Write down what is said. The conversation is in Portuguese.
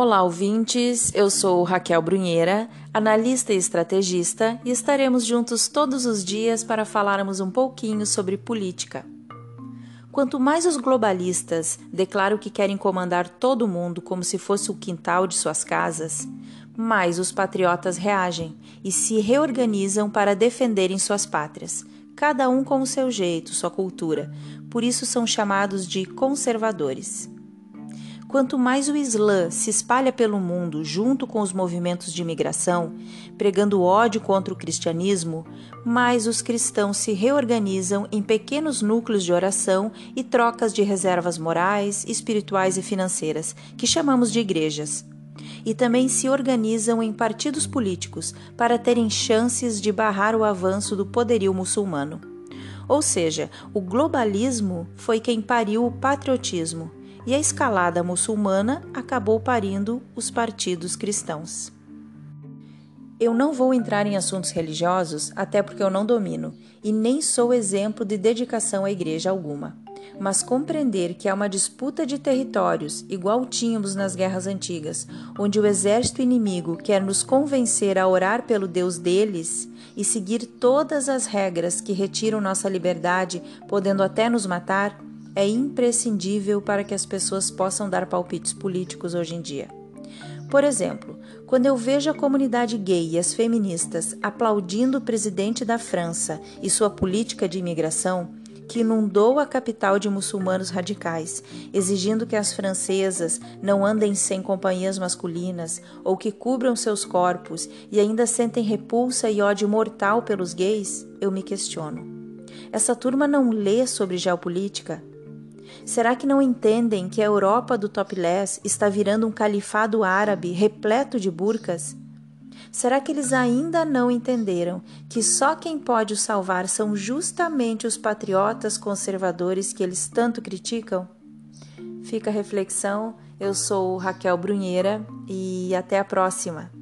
Olá, ouvintes. Eu sou Raquel Brunheira, analista e estrategista, e estaremos juntos todos os dias para falarmos um pouquinho sobre política. Quanto mais os globalistas declaram que querem comandar todo mundo como se fosse o quintal de suas casas, mais os patriotas reagem e se reorganizam para defenderem suas pátrias, cada um com o seu jeito, sua cultura. Por isso são chamados de conservadores. Quanto mais o Islã se espalha pelo mundo junto com os movimentos de imigração, pregando ódio contra o cristianismo, mais os cristãos se reorganizam em pequenos núcleos de oração e trocas de reservas morais, espirituais e financeiras, que chamamos de igrejas. E também se organizam em partidos políticos para terem chances de barrar o avanço do poderio muçulmano. Ou seja, o globalismo foi quem pariu o patriotismo e a escalada muçulmana acabou parindo os partidos cristãos. Eu não vou entrar em assuntos religiosos, até porque eu não domino, e nem sou exemplo de dedicação à igreja alguma. Mas compreender que há uma disputa de territórios, igual tínhamos nas guerras antigas, onde o exército inimigo quer nos convencer a orar pelo Deus deles e seguir todas as regras que retiram nossa liberdade, podendo até nos matar, é imprescindível para que as pessoas possam dar palpites políticos hoje em dia. Por exemplo, quando eu vejo a comunidade gay e as feministas aplaudindo o presidente da França e sua política de imigração, que inundou a capital de muçulmanos radicais, exigindo que as francesas não andem sem companhias masculinas ou que cubram seus corpos e ainda sentem repulsa e ódio mortal pelos gays, eu me questiono. Essa turma não lê sobre geopolítica? Será que não entendem que a Europa do topless está virando um califado árabe repleto de burcas? Será que eles ainda não entenderam que só quem pode o salvar são justamente os patriotas conservadores que eles tanto criticam? Fica a reflexão. Eu sou Raquel Brunheira e até a próxima.